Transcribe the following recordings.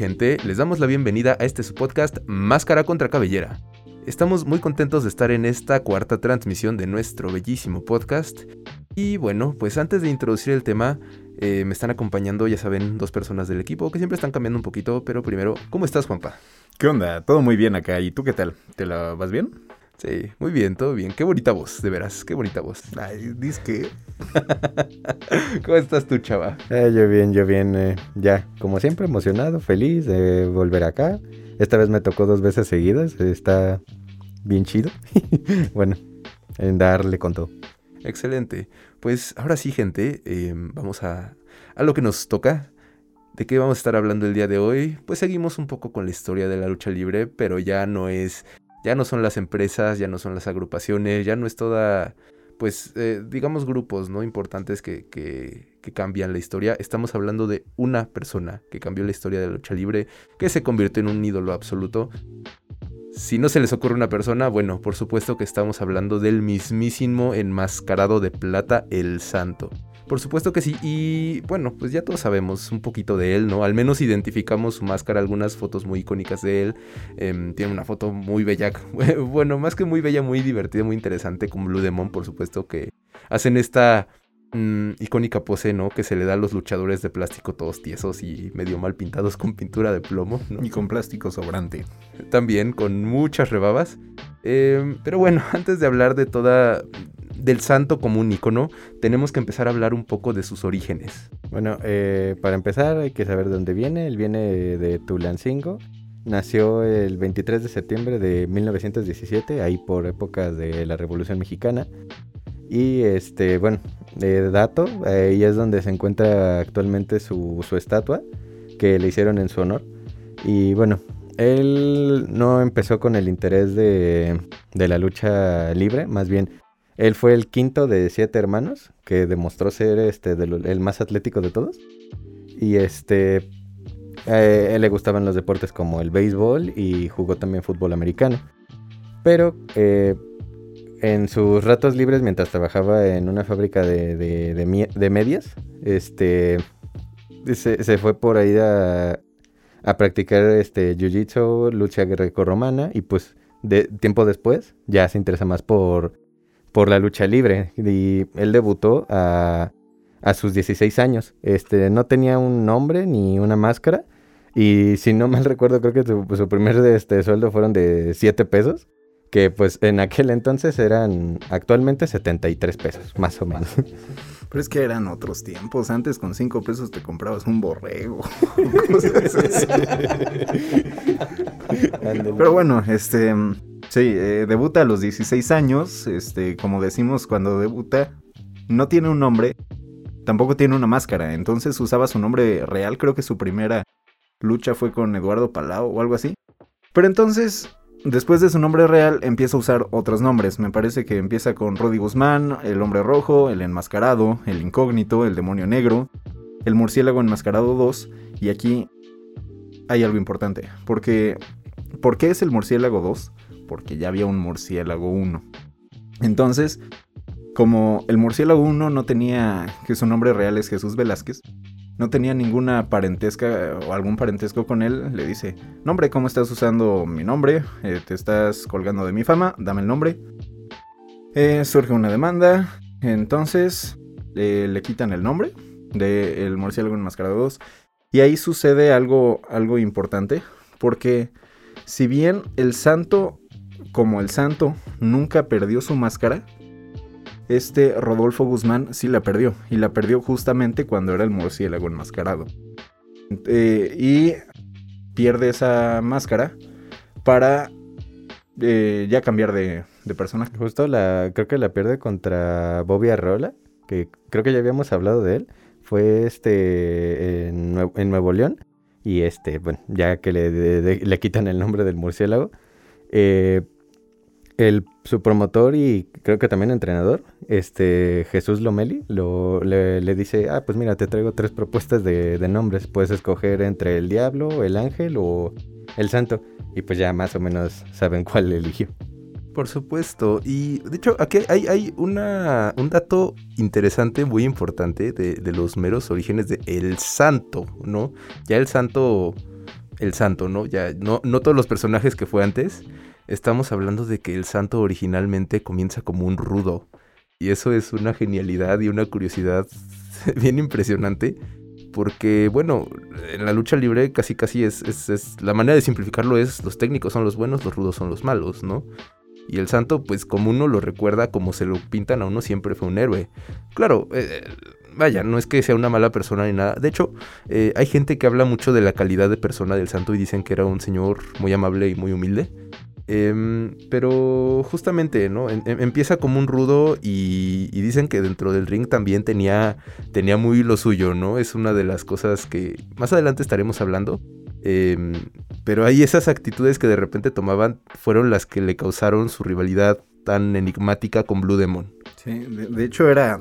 Gente. Les damos la bienvenida a este su podcast Máscara contra Cabellera. Estamos muy contentos de estar en esta cuarta transmisión de nuestro bellísimo podcast. Y bueno, pues antes de introducir el tema, eh, me están acompañando, ya saben, dos personas del equipo que siempre están cambiando un poquito, pero primero, ¿cómo estás, Juanpa? ¿Qué onda? Todo muy bien acá. ¿Y tú qué tal? ¿Te la vas bien? Sí, muy bien, todo bien. Qué bonita voz, de veras, qué bonita voz. Ay, dices que... ¿Cómo estás tú, chava? Eh, yo bien, yo bien. eh, ya, como siempre, emocionado, feliz de volver acá. Esta vez me tocó dos veces seguidas. Está bien chido. bueno, en darle con todo. Excelente. Pues ahora sí, gente, eh, vamos a, a lo que nos toca. ¿De qué vamos a estar hablando el día de hoy? Pues seguimos un poco con la historia de la lucha libre, pero ya no es, ya no son las empresas, ya no son las agrupaciones, ya no es toda, pues, eh, digamos grupos, ¿no? Importantes que, que, que cambian la historia. Estamos hablando de una persona que cambió la historia de la lucha libre, que se convirtió en un ídolo absoluto. Si no se les ocurre una persona, bueno, por supuesto que estamos hablando del mismísimo enmascarado de plata, el santo. Por supuesto que sí, y bueno, pues ya todos sabemos un poquito de él, ¿no? Al menos identificamos su máscara, algunas fotos muy icónicas de él. Em, tiene una foto muy bella, bueno, más que muy bella, muy divertida, muy interesante, con Blue Demon, por supuesto, que hacen esta mm, icónica pose, ¿no? Que se le da a los luchadores de plástico todos tiesos y medio mal pintados con pintura de plomo, ¿no? Y con plástico sobrante. también con muchas rebabas. Eh, pero bueno, antes de hablar de toda del santo como un icono, tenemos que empezar a hablar un poco de sus orígenes. Bueno, eh, para empezar hay que saber de dónde viene. Él viene de Tulancingo. Nació el 23 de septiembre de 1917, ahí por épocas de la Revolución Mexicana. Y este, bueno, de dato, ahí es donde se encuentra actualmente su, su estatua, que le hicieron en su honor. Y bueno, él no empezó con el interés de, de la lucha libre, más bien él fue el quinto de siete hermanos, que demostró ser este, el más atlético de todos. Y este, él le gustaban los deportes como el béisbol y jugó también fútbol americano. Pero eh, en sus ratos libres, mientras trabajaba en una fábrica de, de- medias, este, se, se fue por ahí a, a practicar este, jiu-jitsu, lucha grecorromana y pues de, tiempo después ya se interesa más por, por la lucha libre y él debutó a, a sus 16 años. Este, no tenía un nombre ni una máscara y si no mal recuerdo creo que su, su primer este, sueldo fueron de 7 pesos. Que pues en aquel entonces eran actualmente 73 pesos, más o menos. Pero es que eran otros tiempos. Antes con cinco pesos te comprabas un borrego. cosas así. Pero bueno, este... Sí, eh, debuta a los 16 años. Este, como decimos, cuando debuta, no tiene un nombre. Tampoco tiene una máscara. Entonces usaba su nombre real. Creo que su primera lucha fue con Eduardo Palau o algo así. Pero entonces Después de su nombre real empieza a usar otros nombres. Me parece que empieza con Rudy Guzmán, el hombre rojo, el enmascarado, el incógnito, el demonio negro, el murciélago enmascarado 2. Y aquí hay algo importante. Porque, ¿Por qué es el murciélago 2? Porque ya había un murciélago 1. Entonces, como el murciélago 1 no tenía, que su nombre real es Jesús Velázquez, no tenía ninguna parentesca o algún parentesco con él, le dice, nombre, ¿cómo estás usando mi nombre? Eh, te estás colgando de mi fama, dame el nombre. Eh, surge una demanda, entonces eh, le quitan el nombre de El Murciélago Enmascarado 2. Y ahí sucede algo, algo importante, porque si bien el santo, como el santo, nunca perdió su máscara, este Rodolfo Guzmán sí la perdió. Y la perdió justamente cuando era el murciélago enmascarado. Eh, y pierde esa máscara para eh, ya cambiar de, de, personaje. Justo la, creo que la pierde contra Bobby Arrola, que creo que ya habíamos hablado de él. Fue este en, Nue en Nuevo León. Y este, bueno, ya que le, le quitan el nombre del murciélago. Eh, el, su promotor y creo que también entrenador, este Jesús Lomeli, lo, le, le, dice, ah, pues mira, te traigo tres propuestas de, de, nombres, puedes escoger entre el diablo, el ángel o el santo, y pues ya más o menos saben cuál eligió. Por supuesto. Y de hecho, aquí hay, hay una, un dato interesante, muy importante, de, de, los meros orígenes de El Santo, ¿no? Ya el Santo. El Santo, ¿no? Ya no, no todos los personajes que fue antes. Estamos hablando de que el Santo originalmente comienza como un rudo. Y eso es una genialidad y una curiosidad bien impresionante. Porque, bueno, en la lucha libre casi casi es, La manera de simplificarlo es los técnicos son los buenos, los rudos son los malos, ¿no? Y el santo, pues como uno lo recuerda, como se lo pintan a uno, siempre fue un héroe. Claro, eh, vaya, no es que sea una mala persona ni nada. De hecho, eh, hay gente que habla mucho de la calidad de persona del santo y dicen que era un señor muy amable y muy humilde. Eh, pero justamente, ¿no? En, en, empieza como un rudo y, dicen que dentro del ring también tenía, tenía muy lo suyo, ¿no? Es una de las cosas que más adelante estaremos hablando. Pero ahí esas actitudes que de repente tomaban fueron las que le causaron su rivalidad tan enigmática con Blue Demon. Sí, de hecho era...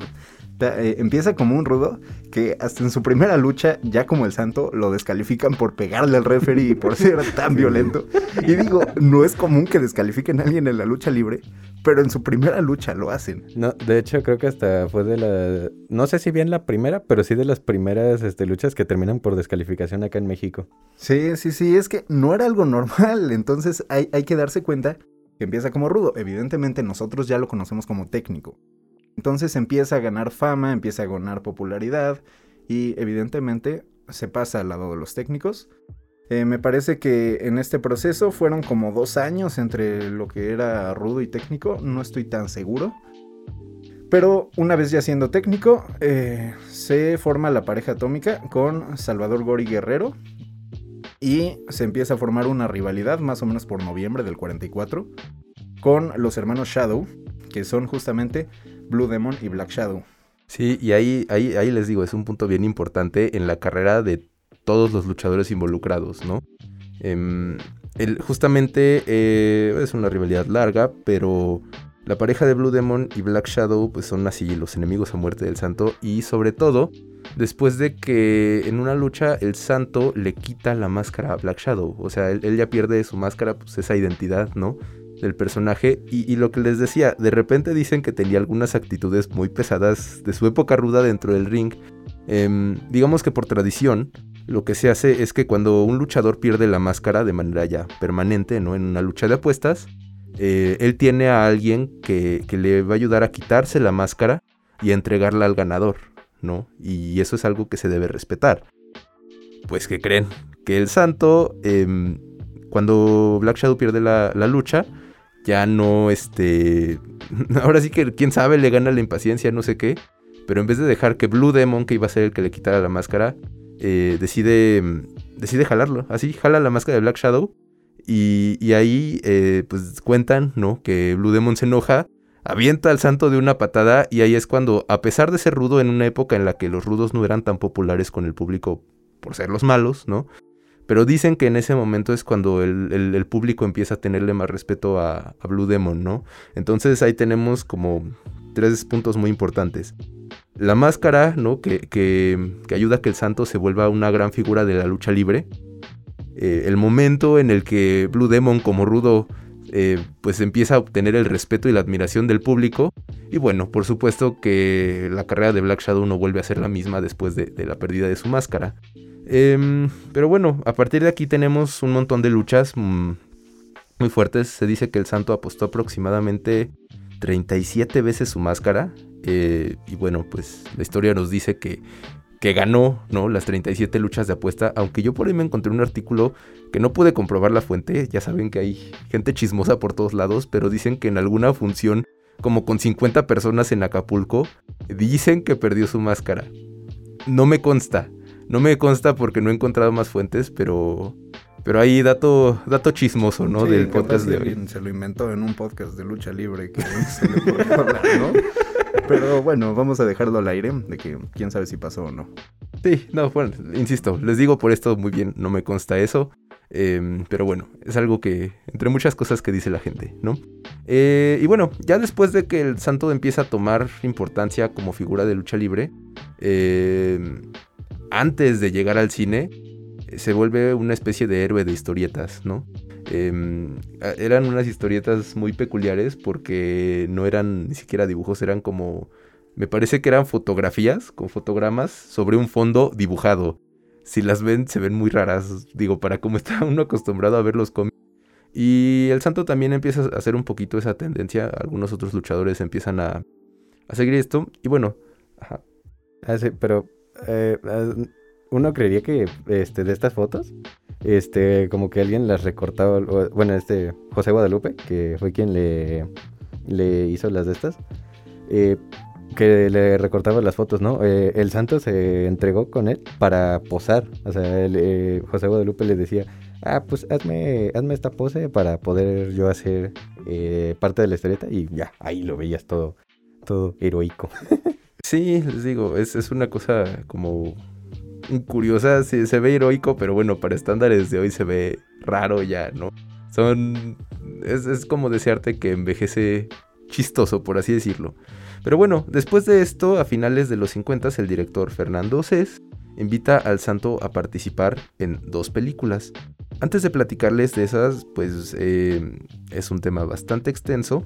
Eh, empieza como un rudo que hasta en su primera lucha, ya como el santo, lo descalifican por pegarle al referee y por ser tan violento. Y digo, no es común que descalifiquen a alguien en la lucha libre, pero en su primera lucha lo hacen. No, de hecho creo que hasta fue de la... No sé si bien la primera, pero sí de las primeras este, luchas que terminan por descalificación acá en México. Sí, sí, sí, es que no era algo normal, entonces hay, hay que darse cuenta que empieza como rudo. Evidentemente nosotros ya lo conocemos como técnico. Entonces empieza a ganar fama, empieza a ganar popularidad y evidentemente se pasa al lado de los técnicos. Eh, me parece que en este proceso fueron como dos años entre lo que era rudo y técnico, no estoy tan seguro. Pero una vez ya siendo técnico, eh, se forma la pareja atómica con Salvador Gori Guerrero y se empieza a formar una rivalidad más o menos por noviembre del 44 con los hermanos Shadow, que son justamente Blue Demon y Black Shadow. Sí, y ahí, ahí, ahí les digo, es un punto bien importante en la carrera de todos los luchadores involucrados, ¿no? El, justamente eh, es una rivalidad larga, pero la pareja de Blue Demon y Black Shadow pues son así los enemigos a muerte del santo y sobre todo después de que en una lucha el santo le quita la máscara a Black Shadow, o sea, él ya pierde su máscara, pues esa identidad, ¿no? Del personaje y, lo que les decía, de repente dicen que tenía algunas actitudes muy pesadas de su época ruda dentro del ring. Eh, digamos que por tradición, lo que se hace es que cuando un luchador pierde la máscara de manera ya permanente, ¿no? En una lucha de apuestas, eh, él tiene a alguien que, que, le va a ayudar a quitarse la máscara y a entregarla al ganador, ¿no? Y eso es algo que se debe respetar. Pues que creen que el santo, eh, cuando Black Shadow pierde la, la lucha, ya no, este... Ahora sí que, quién sabe, le gana la impaciencia, no sé qué. Pero en vez de dejar que Blue Demon, que iba a ser el que le quitara la máscara, eh, decide, decide jalarlo. Así, jala la máscara de Black Shadow. Y, y ahí, eh, pues cuentan, ¿no? Que Blue Demon se enoja, avienta al santo de una patada. Y ahí es cuando, a pesar de ser rudo en una época en la que los rudos no eran tan populares con el público por ser los malos, ¿no? Pero dicen que en ese momento es cuando el, público empieza a tenerle más respeto a, Blue Demon, ¿no? Entonces ahí tenemos como tres puntos muy importantes. La máscara, ¿no? Que, ayuda a que el santo se vuelva una gran figura de la lucha libre. Eh, el momento en el que Blue Demon como rudo eh, pues empieza a obtener el respeto y la admiración del público. Y bueno, por supuesto que la carrera de Black Shadow no vuelve a ser la misma después de, de la pérdida de su máscara. Eh, pero bueno, a partir de aquí tenemos un montón de luchas mmm, muy fuertes. Se dice que el santo apostó aproximadamente 37 veces su máscara. Eh, y bueno, pues la historia nos dice que, que ganó ¿no? las 37 luchas de apuesta. Aunque yo por ahí me encontré un artículo que no pude comprobar la fuente. Ya saben que hay gente chismosa por todos lados. Pero dicen que en alguna función, como con 50 personas en Acapulco, dicen que perdió su máscara. No me consta. No me consta porque no he encontrado más fuentes, pero pero hay dato, dato chismoso, ¿no? Sí, Del podcast de hoy. Se lo inventó en un podcast de lucha libre que se le hablar, ¿no? Pero bueno, vamos a dejarlo al aire, de que quién sabe si pasó o no. Sí, no, bueno, insisto, les digo por esto muy bien, no me consta eso. Eh, pero bueno, es algo que, entre muchas cosas que dice la gente, ¿no? Eh, y bueno, ya después de que el santo empieza a tomar importancia como figura de lucha libre, eh, antes de llegar al cine, se vuelve una especie de héroe de historietas, ¿no? Em, eran unas historietas muy peculiares porque no eran ni siquiera dibujos, eran como, me parece que eran fotografías con fotogramas sobre un fondo dibujado. Si las ven, se ven muy raras, digo, para cómo está uno acostumbrado a ver los cómics. Y el santo también empieza a hacer un poquito esa tendencia, algunos otros luchadores empiezan a, a seguir esto, y bueno. Ah, pero eh, ah, uno creería que este, de estas fotos, este, como que alguien las recortaba, bueno, este, José Guadalupe, que fue quien le, le hizo las de estas, eh, que le recortaba las fotos, ¿no? Eh, el santo se entregó con él para posar, o sea, eh, José Guadalupe le decía, ah, pues hazme, hazme esta pose para poder yo hacer parte de la historieta y ya, ahí lo veías todo, todo heroico. Sí, les digo, es, es una cosa como curiosa, sí, se ve heroico, pero bueno, para estándares de hoy se ve raro ya, ¿no? Son. Es, como desearte que envejece chistoso, por así decirlo. Pero bueno, después de esto, a finales de los 50, el director Fernando Cés invita al santo a participar en dos películas. Antes de platicarles de esas, pues eh, es un tema bastante extenso,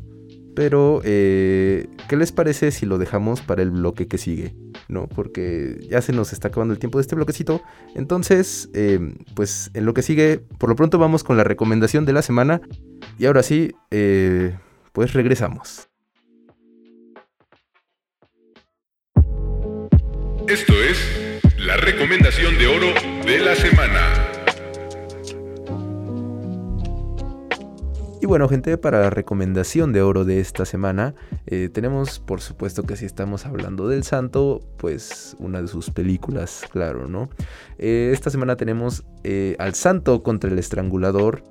pero eh, ¿qué les parece si lo dejamos para el bloque que sigue? ¿no? Porque ya se nos está acabando el tiempo de este bloquecito. Entonces, eh, pues en lo que sigue, por lo pronto vamos con la recomendación de la semana. Y ahora sí, eh, pues regresamos. Esto es la recomendación de oro de la semana. Y bueno, gente, para la recomendación de oro de esta semana, eh, tenemos, por supuesto que si estamos hablando del santo, pues una de sus películas, claro, ¿no? Eh, esta semana tenemos eh, Al Santo contra el Estrangulador.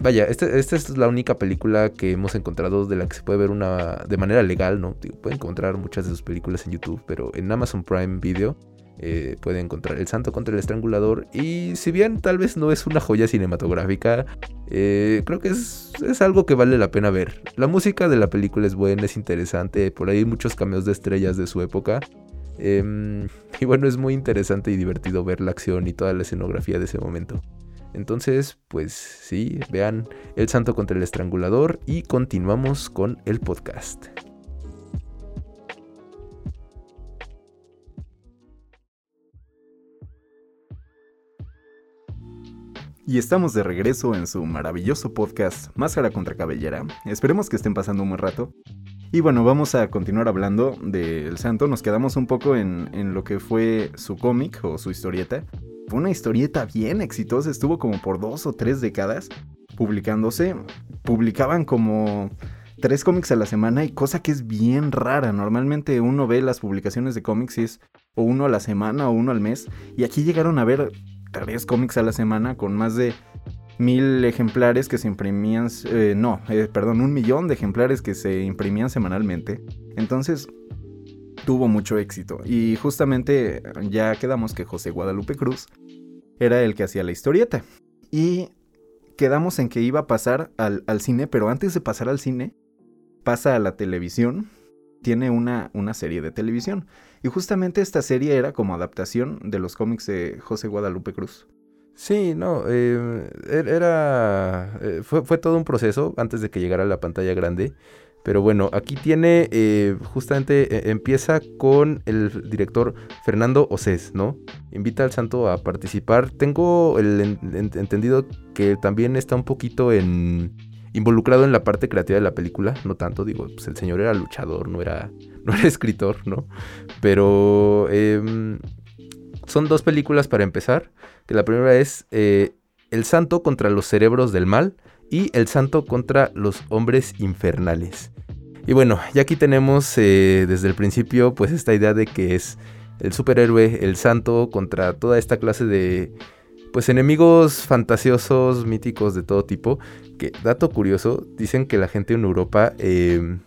Vaya, este, esta es la única película que hemos encontrado de la que se puede ver una de manera legal, ¿no? pueden encontrar muchas de sus películas en YouTube, pero en Amazon Prime Video eh, puede encontrar El Santo contra el Estrangulador. Y si bien tal vez no es una joya cinematográfica, eh, creo que es, algo que vale la pena ver. La música de la película es buena, es interesante, por ahí hay muchos cameos de estrellas de su época. Em, y bueno, es muy interesante y divertido ver la acción y toda la escenografía de ese momento. Entonces, pues sí, vean El Santo contra el Estrangulador y continuamos con el podcast. Y estamos de regreso en su maravilloso podcast Máscara contra Cabellera. Esperemos que estén pasando un buen rato. Y bueno, vamos a continuar hablando del santo. Nos quedamos un poco en, lo que fue su cómic o su historieta. Fue una historieta bien exitosa, estuvo como por dos o tres décadas publicándose. Publicaban como tres cómics a la semana y cosa que es bien rara. Normalmente uno ve las publicaciones de cómics y es o uno a la semana o uno al mes. Y aquí llegaron a ver tres cómics a la semana con más de mil ejemplares que se imprimían, eh, no, eh, perdón, un millón de ejemplares que se imprimían semanalmente. Entonces tuvo mucho éxito. Y justamente ya quedamos que José Guadalupe Cruz era el que hacía la historieta. Y quedamos en que iba a pasar al, al cine, pero antes de pasar al cine, pasa a la televisión. Tiene una, una serie de televisión. Y justamente esta serie era como adaptación de los cómics de José Guadalupe Cruz. Sí, no, eh, er, era... Eh, fue, todo un proceso antes de que llegara la pantalla grande. Pero bueno, aquí tiene, eh, justamente empieza con el director Fernando Océs, ¿no? Invita al santo a participar. Tengo el entendido que también está un poquito en involucrado en la parte creativa de la película, no tanto, digo, pues el señor era luchador, no era, no era escritor, ¿no? Pero em, son dos películas para empezar, que la primera es eh, El Santo contra los cerebros del mal y El Santo contra los hombres infernales. Y bueno, ya aquí tenemos eh, desde el principio pues esta idea de que es el superhéroe, el santo contra toda esta clase de pues enemigos fantasiosos, míticos de todo tipo. Que, dato curioso, dicen que la gente en Europa em,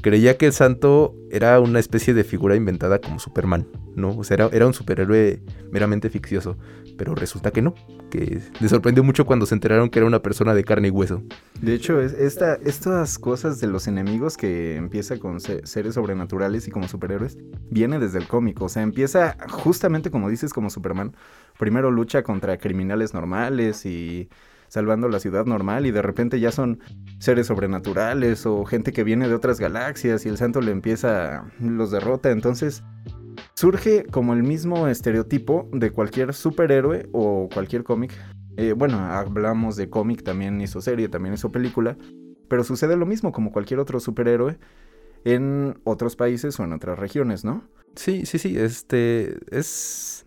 creía que el santo era una especie de figura inventada como Superman, ¿no? O sea, era, un superhéroe meramente ficcioso. Pero resulta que no, que les sorprendió mucho cuando se enteraron que era una persona de carne y hueso. De hecho, esta, estas cosas de los enemigos que empieza con seres sobrenaturales y como superhéroes, viene desde el cómic. O sea, empieza justamente como dices, como Superman. Primero lucha contra criminales normales y salvando la ciudad normal y de repente ya son seres sobrenaturales o gente que viene de otras galaxias y el santo le empieza, los derrota. Entonces surge como el mismo estereotipo de cualquier superhéroe o cualquier cómic. Eh, bueno, hablamos de cómic, también hizo serie, también hizo película, pero sucede lo mismo como cualquier otro superhéroe en otros países o en otras regiones, ¿no? Sí, sí, sí, este es...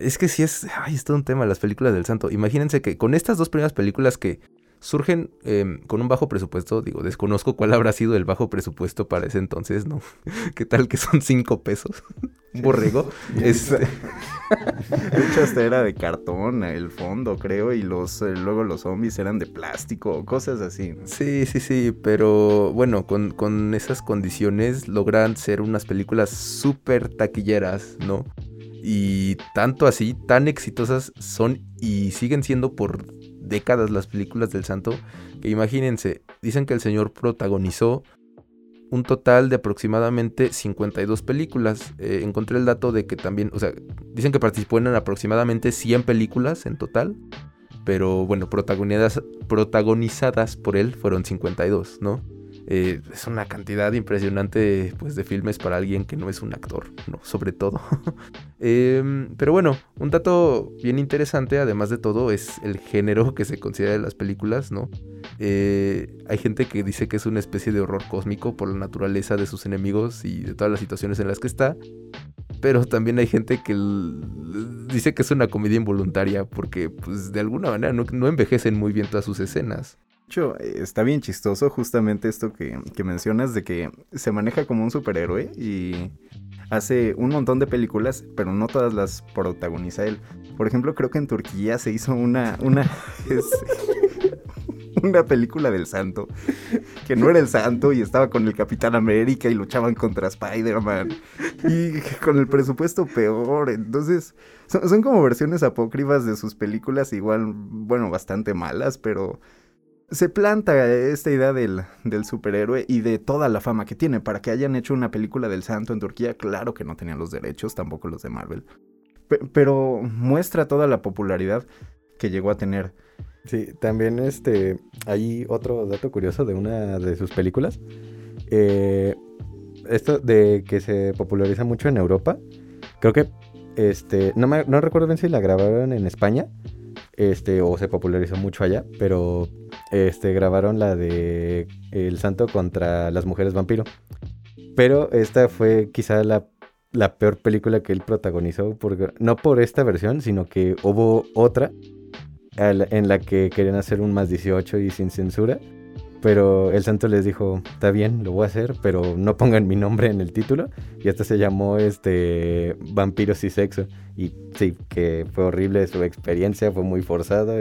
Es que sí es... Ay, es todo un tema las películas del santo. Imagínense que con estas dos primeras películas que surgen em, con un bajo presupuesto, digo, desconozco cuál habrá sido el bajo presupuesto para ese entonces, ¿no? ¿Qué tal que son cinco pesos? Un borrego. este... De hecho, hasta era de cartón el fondo, creo, y los eh, luego los zombies eran de plástico, cosas así. Sí, sí, sí, pero bueno, con, con esas condiciones logran ser unas películas súper taquilleras, ¿no? Y tanto así, tan exitosas son y siguen siendo por décadas las películas del santo, que imagínense, dicen que el señor protagonizó un total de aproximadamente 52 películas. Eh, encontré el dato de que también, o sea, dicen que participó en aproximadamente 100 películas en total, pero bueno, protagonizadas, protagonizadas por él fueron 52, ¿no? Eh, es una cantidad impresionante pues, de filmes para alguien que no es un actor, ¿no? Sobre todo. Em, pero bueno, un dato bien interesante, además de todo, es el género que se considera de las películas, ¿no? Eh, hay gente que dice que es una especie de horror cósmico por la naturaleza de sus enemigos y de todas las situaciones en las que está. Pero también hay gente que dice que es una comedia involuntaria porque pues de alguna manera no envejecen muy bien todas sus escenas está bien chistoso justamente esto que, mencionas de que se maneja como un superhéroe y hace un montón de películas, pero no todas las protagoniza él. Por ejemplo, creo que en Turquía se hizo una, una, una película del santo, que no era el santo y estaba con el Capitán América y luchaban contra Spider-Man. Y con el presupuesto peor. Entonces, son, son como versiones apócrifas de sus películas, igual, bueno, bastante malas, pero se planta esta idea del, superhéroe y de toda la fama que tiene. Para que hayan hecho una película del santo en Turquía, claro que no tenían los derechos, tampoco los de Marvel. pero muestra toda la popularidad que llegó a tener. Sí, también este, hay otro dato curioso de una de sus películas. Eh, esto de que se populariza mucho en Europa. Creo que, este, no, me, no recuerdo bien si la grabaron en España este, o se popularizó mucho allá, pero este, grabaron la de El Santo contra las mujeres vampiro. Pero esta fue quizá la, peor película que él protagonizó, no por esta versión, sino que hubo otra en la que querían hacer un más 18 y sin censura. Pero el santo les dijo, está bien, lo voy a hacer, pero no pongan mi nombre en el título. Y hasta se llamó este Vampiros y Sexo. Y sí, que fue horrible su experiencia, fue muy forzado.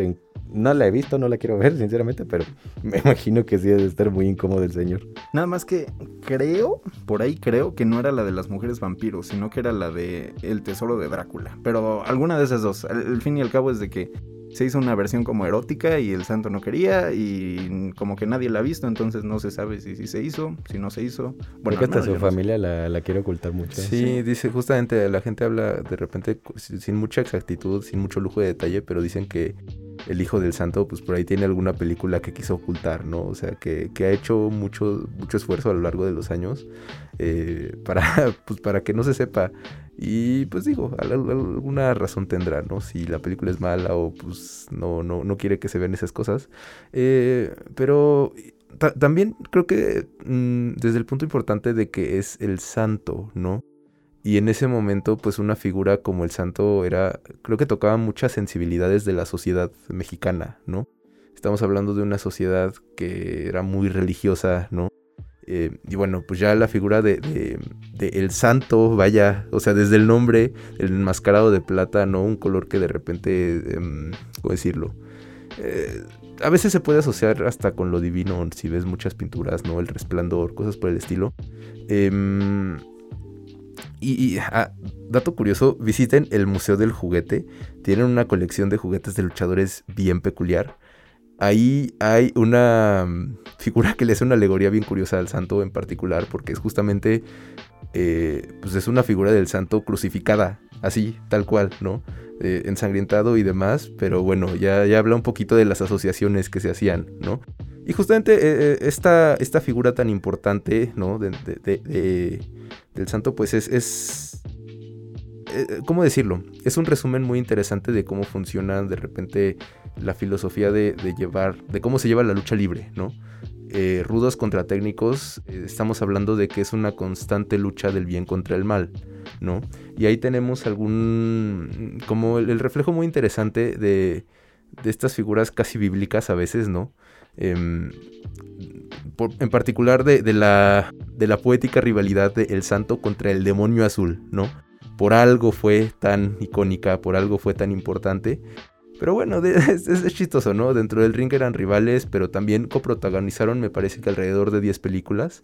No la he visto, no la quiero ver, sinceramente, pero me imagino que sí debe estar muy incómodo el señor. Nada más que creo, por ahí creo que no era la de las mujeres vampiros, sino que era la de El Tesoro de Drácula. Pero alguna de esas dos. El fin y al cabo es de que se hizo una versión como erótica y el santo no quería y como que nadie la ha visto, entonces no se sabe si, si se hizo, si no se hizo. Bueno, Porque hasta su familia la, quiere ocultar mucho. Sí, dice justamente, la gente habla de repente sin mucha exactitud, sin mucho lujo de detalle, pero dicen que el hijo del santo, pues por ahí tiene alguna película que quiso ocultar, ¿no? O sea, que, ha hecho mucho, mucho esfuerzo a lo largo de los años eh, para, pues, para que no se sepa. Y pues digo, alguna razón tendrá, ¿no? Si la película es mala o pues no, no, no quiere que se vean esas cosas. Eh, pero también creo que mm, desde el punto importante de que es el santo, ¿no? Y en ese momento, pues una figura como el santo era, creo que tocaba muchas sensibilidades de la sociedad mexicana, ¿no? Estamos hablando de una sociedad que era muy religiosa, ¿no? Eh, y bueno, pues ya la figura de, el santo, vaya, o sea, desde el nombre, el enmascarado de plata, ¿no? Un color que de repente, em, ¿cómo decirlo? Eh, a veces se puede asociar hasta con lo divino, si ves muchas pinturas, ¿no? El resplandor, cosas por el estilo. Y, ah, dato curioso, visiten el Museo del Juguete. Tienen una colección de juguetes de luchadores bien peculiar. Ahí hay una mm, figura que le hace una alegoría bien curiosa al santo en particular, porque es justamente, eh, pues es una figura del santo crucificada, así, tal cual, ¿no? Eh, ensangrentado y demás, pero bueno, ya, ya habla un poquito de las asociaciones que se hacían, ¿no? Y justamente eh, eh, esta, esta, figura tan importante, ¿no? De, del santo, pues es, es ¿Cómo decirlo? Es un resumen muy interesante de cómo funciona de repente la filosofía de, llevar, de cómo se lleva la lucha libre, ¿no? Rudos contra técnicos, estamos hablando de que es una constante lucha del bien contra el mal. ¿no? Y ahí tenemos algún, como el, reflejo muy interesante de, de, estas figuras casi bíblicas a veces, ¿no? Em, en particular de, de, la, de la poética rivalidad de el santo contra el demonio azul, ¿no? Por algo fue tan icónica, por algo fue tan importante. Pero bueno, es, es, chistoso, ¿no? Dentro del ring eran rivales, pero también coprotagonizaron, me parece que alrededor de 10 películas.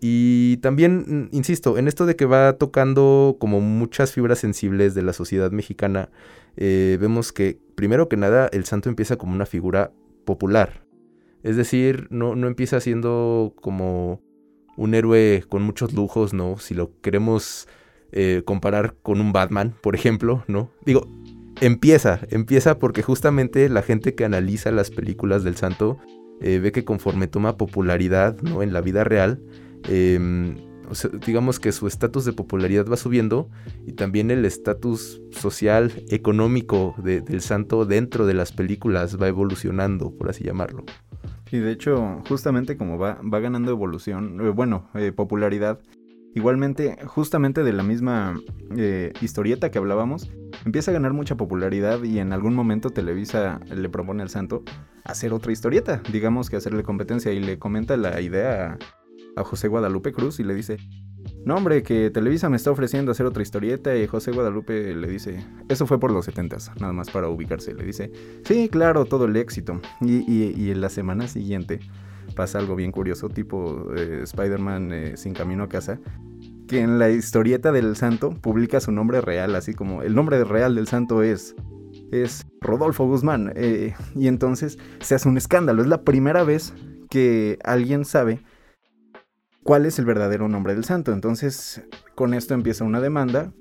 Y también, mm, insisto, en esto de que va tocando como muchas fibras sensibles de la sociedad mexicana, eh, vemos que, primero que nada, el santo empieza como una figura popular. Es decir, no, no empieza siendo como un héroe con muchos lujos, ¿no? Si lo queremos eh, comparar con un Batman, por ejemplo, ¿no? Digo, empieza, empieza porque justamente la gente que analiza las películas del santo eh, ve que conforme toma popularidad, ¿no? En la vida real, Em, digamos que su estatus de popularidad va subiendo y también el estatus social, económico del santo dentro de las películas va evolucionando, por así llamarlo. Y de hecho, justamente como va, va ganando evolución, eh, bueno, eh, popularidad, igualmente, justamente de la misma eh, historieta que hablábamos, empieza a ganar mucha popularidad y en algún momento Televisa le propone al santo hacer otra historieta, digamos que hacerle competencia y le comenta la idea a José Guadalupe Cruz y le dice, no hombre, que Televisa me está ofreciendo hacer otra historieta y José Guadalupe le dice, eso fue por los setentas, nada más para ubicarse, le dice, sí, claro, todo el éxito. Y, en la semana siguiente pasa algo bien curioso, tipo eh, Spider-Man eh, sin camino a casa, que en la historieta del santo publica su nombre real, así como el nombre real del santo es es Rodolfo Guzmán. Eh, y entonces se hace un escándalo. Es la primera vez que alguien sabe cuál es el verdadero nombre del santo. Entonces, con esto empieza una demanda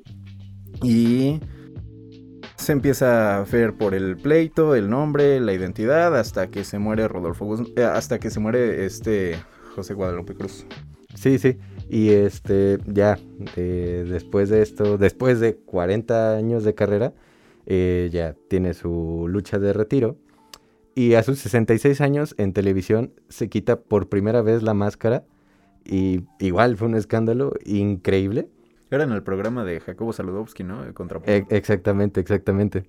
y se empieza a ver por el pleito, el nombre, la identidad, hasta que se muere Rodolfo eh, hasta que se muere este José Guadalupe Cruz. Sí, sí. Y este, ya, después de esto, después de 40 años de carrera, eh, ya tiene su lucha de retiro. Y a sus 66 años en televisión se quita por primera vez la máscara y igual fue un escándalo increíble. Era en el programa de Jacobo Saludowski, ¿no? Contra e exactamente, exactamente.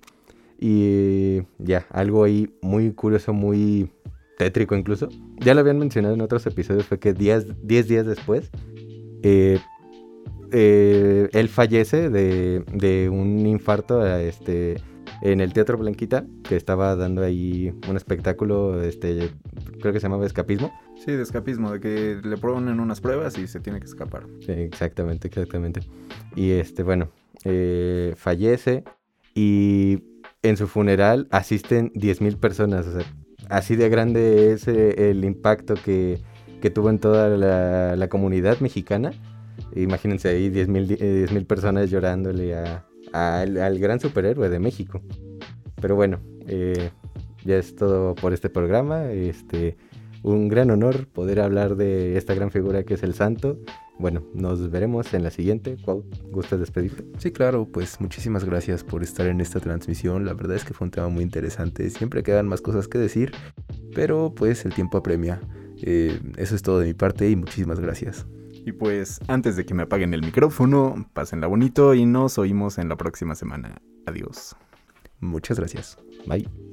Y ya, algo ahí muy curioso, muy tétrico incluso. Ya lo habían mencionado en otros episodios, fue que 10 días después, eh, eh, él fallece de, de, un infarto este, en el Teatro Blanquita, que estaba dando ahí un espectáculo, este, creo que se llamaba Escapismo. Sí, de escapismo, de que le ponen unas pruebas y se tiene que escapar. exactamente, exactamente. Y este, bueno, eh, fallece y en su funeral asisten 10.000 personas. O sea, así de grande es eh, el impacto que, que, tuvo en toda la, comunidad mexicana. Imagínense ahí 10.000 10, mil personas llorándole a, al, gran superhéroe de México. Pero bueno, eh, ya es todo por este programa. Este, un gran honor poder hablar de esta gran figura que es el santo. Bueno, nos veremos en la siguiente. ¿Cuál gustas despedirte? Sí, claro, pues muchísimas gracias por estar en esta transmisión. La verdad es que fue un tema muy interesante. Siempre quedan más cosas que decir, pero pues el tiempo apremia. Eh, eso es todo de mi parte y muchísimas gracias. Y pues antes de que me apaguen el micrófono, pásenla bonito y nos oímos en la próxima semana. Adiós. Muchas gracias. Bye.